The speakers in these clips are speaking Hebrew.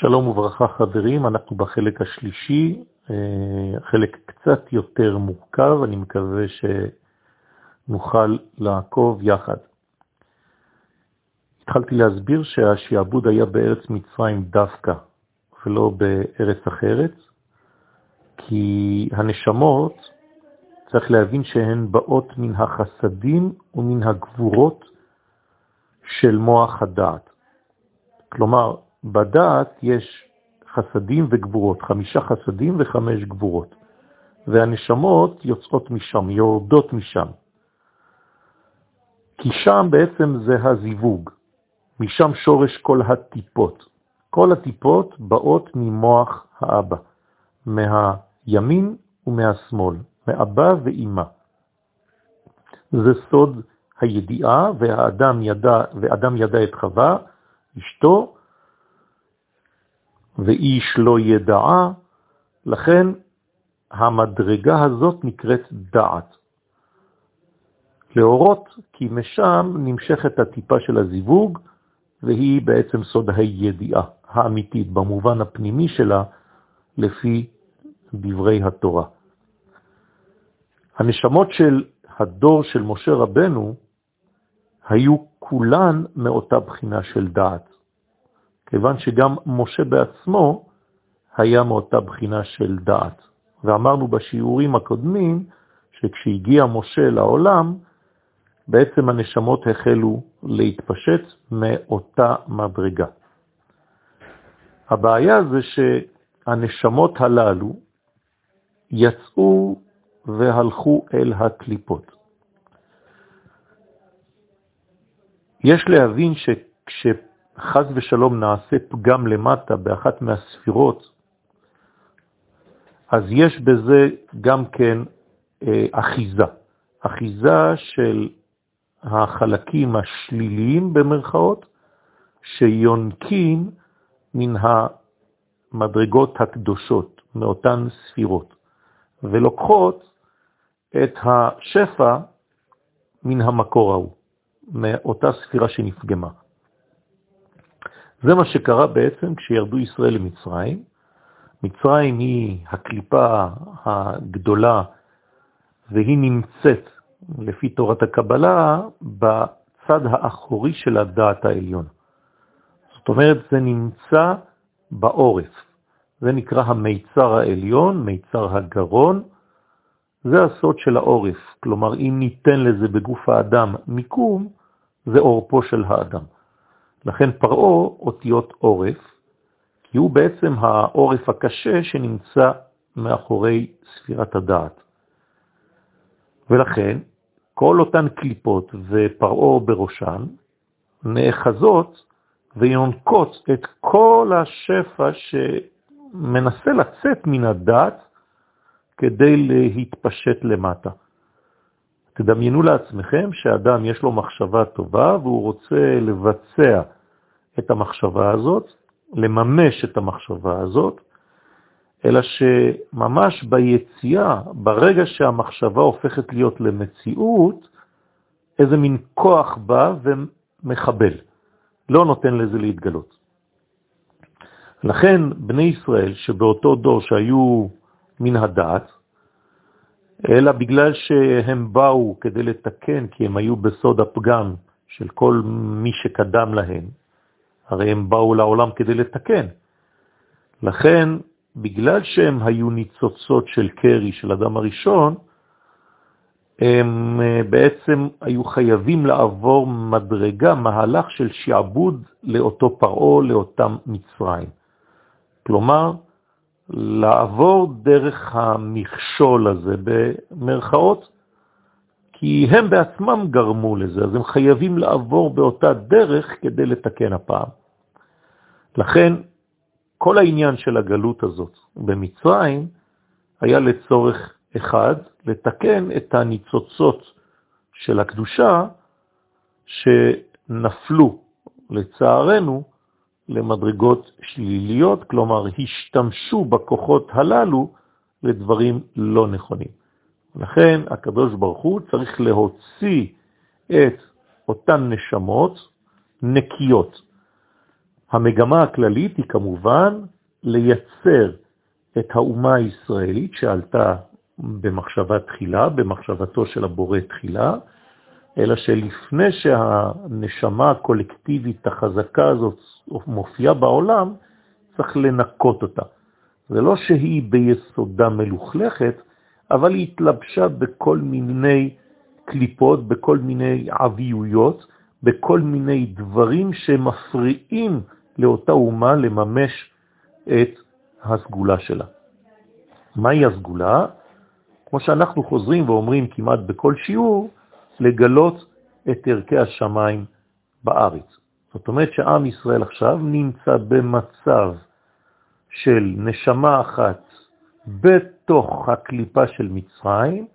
שלום וברכה חברים, אנחנו בחלק השלישי, אה, חלק קצת יותר מורכב, אני מקווה שנוכל לעקוב יחד. התחלתי להסביר שהשיעבוד היה בארץ מצרים דווקא, ולא בארץ אחרת, כי הנשמות, צריך להבין שהן באות מן החסדים ומן הגבורות של מוח הדעת. כלומר, בדעת יש חסדים וגבורות, חמישה חסדים וחמש גבורות, והנשמות יוצאות משם, יורדות משם. כי שם בעצם זה הזיווג, משם שורש כל הטיפות. כל הטיפות באות ממוח האבא, מהימין ומהשמאל, מאבא ואימא. זה סוד הידיעה, והאדם ידע, ואדם ידע את חווה, אשתו, ואיש לא ידעה, לכן המדרגה הזאת נקראת דעת. להורות כי משם נמשכת הטיפה של הזיווג, והיא בעצם סוד הידיעה האמיתית במובן הפנימי שלה, לפי דברי התורה. הנשמות של הדור של משה רבנו היו כולן מאותה בחינה של דעת. כיוון שגם משה בעצמו היה מאותה בחינה של דעת. ואמרנו בשיעורים הקודמים שכשהגיע משה לעולם, בעצם הנשמות החלו להתפשט מאותה מדרגה. הבעיה זה שהנשמות הללו יצאו והלכו אל הקליפות. יש להבין שכש... חז ושלום נעשה פגם למטה באחת מהספירות, אז יש בזה גם כן אה, אחיזה. אחיזה של החלקים השליליים במרכאות, שיונקים מן המדרגות הקדושות, מאותן ספירות, ולוקחות את השפע מן המקור ההוא, מאותה ספירה שנפגמה. זה מה שקרה בעצם כשירדו ישראל למצרים. מצרים היא הקליפה הגדולה והיא נמצאת, לפי תורת הקבלה, בצד האחורי של הדעת העליון. זאת אומרת, זה נמצא בעורף. זה נקרא המיצר העליון, מיצר הגרון. זה הסוד של העורף. כלומר, אם ניתן לזה בגוף האדם מיקום, זה עורפו של האדם. לכן פרעו אותיות עורף, כי הוא בעצם העורף הקשה שנמצא מאחורי ספירת הדעת. ולכן כל אותן קליפות ופרעו בראשן נאחזות ויונקות את כל השפע שמנסה לצאת מן הדעת כדי להתפשט למטה. תדמיינו לעצמכם שאדם יש לו מחשבה טובה והוא רוצה לבצע את המחשבה הזאת, לממש את המחשבה הזאת, אלא שממש ביציאה, ברגע שהמחשבה הופכת להיות למציאות, איזה מין כוח בא ומחבל, לא נותן לזה להתגלות. לכן בני ישראל שבאותו דור שהיו מן הדעת, אלא בגלל שהם באו כדי לתקן, כי הם היו בסוד הפגם של כל מי שקדם להם, הרי הם באו לעולם כדי לתקן. לכן, בגלל שהם היו ניצוצות של קרי של אדם הראשון, הם אה, בעצם היו חייבים לעבור מדרגה, מהלך של שעבוד לאותו פרעו, לאותם מצרים. כלומר, לעבור דרך המכשול הזה במרכאות, כי הם בעצמם גרמו לזה, אז הם חייבים לעבור באותה דרך כדי לתקן הפעם. לכן, כל העניין של הגלות הזאת במצרים היה לצורך אחד, לתקן את הניצוצות של הקדושה שנפלו, לצערנו, למדרגות שליליות, כלומר השתמשו בכוחות הללו לדברים לא נכונים. לכן הקדוש ברוך הוא צריך להוציא את אותן נשמות נקיות. המגמה הכללית היא כמובן לייצר את האומה הישראלית שעלתה במחשבה תחילה, במחשבתו של הבורא תחילה, אלא שלפני שהנשמה הקולקטיבית החזקה הזאת מופיעה בעולם, צריך לנקות אותה. זה לא שהיא ביסודה מלוכלכת, אבל היא התלבשה בכל מיני קליפות, בכל מיני עביויות, בכל מיני דברים שמפריעים לאותה אומה לממש את הסגולה שלה. מהי הסגולה? כמו שאנחנו חוזרים ואומרים כמעט בכל שיעור, לגלות את ערכי השמיים בארץ. זאת אומרת שעם ישראל עכשיו נמצא במצב של נשמה אחת בתוך הקליפה של מצרים,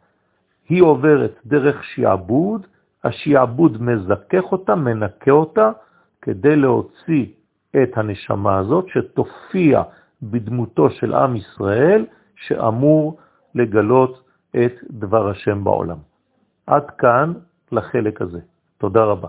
היא עוברת דרך שיעבוד, השיעבוד מזכך אותה, מנקה אותה, כדי להוציא את הנשמה הזאת שתופיע בדמותו של עם ישראל, שאמור לגלות את דבר השם בעולם. עד כאן לחלק הזה. תודה רבה.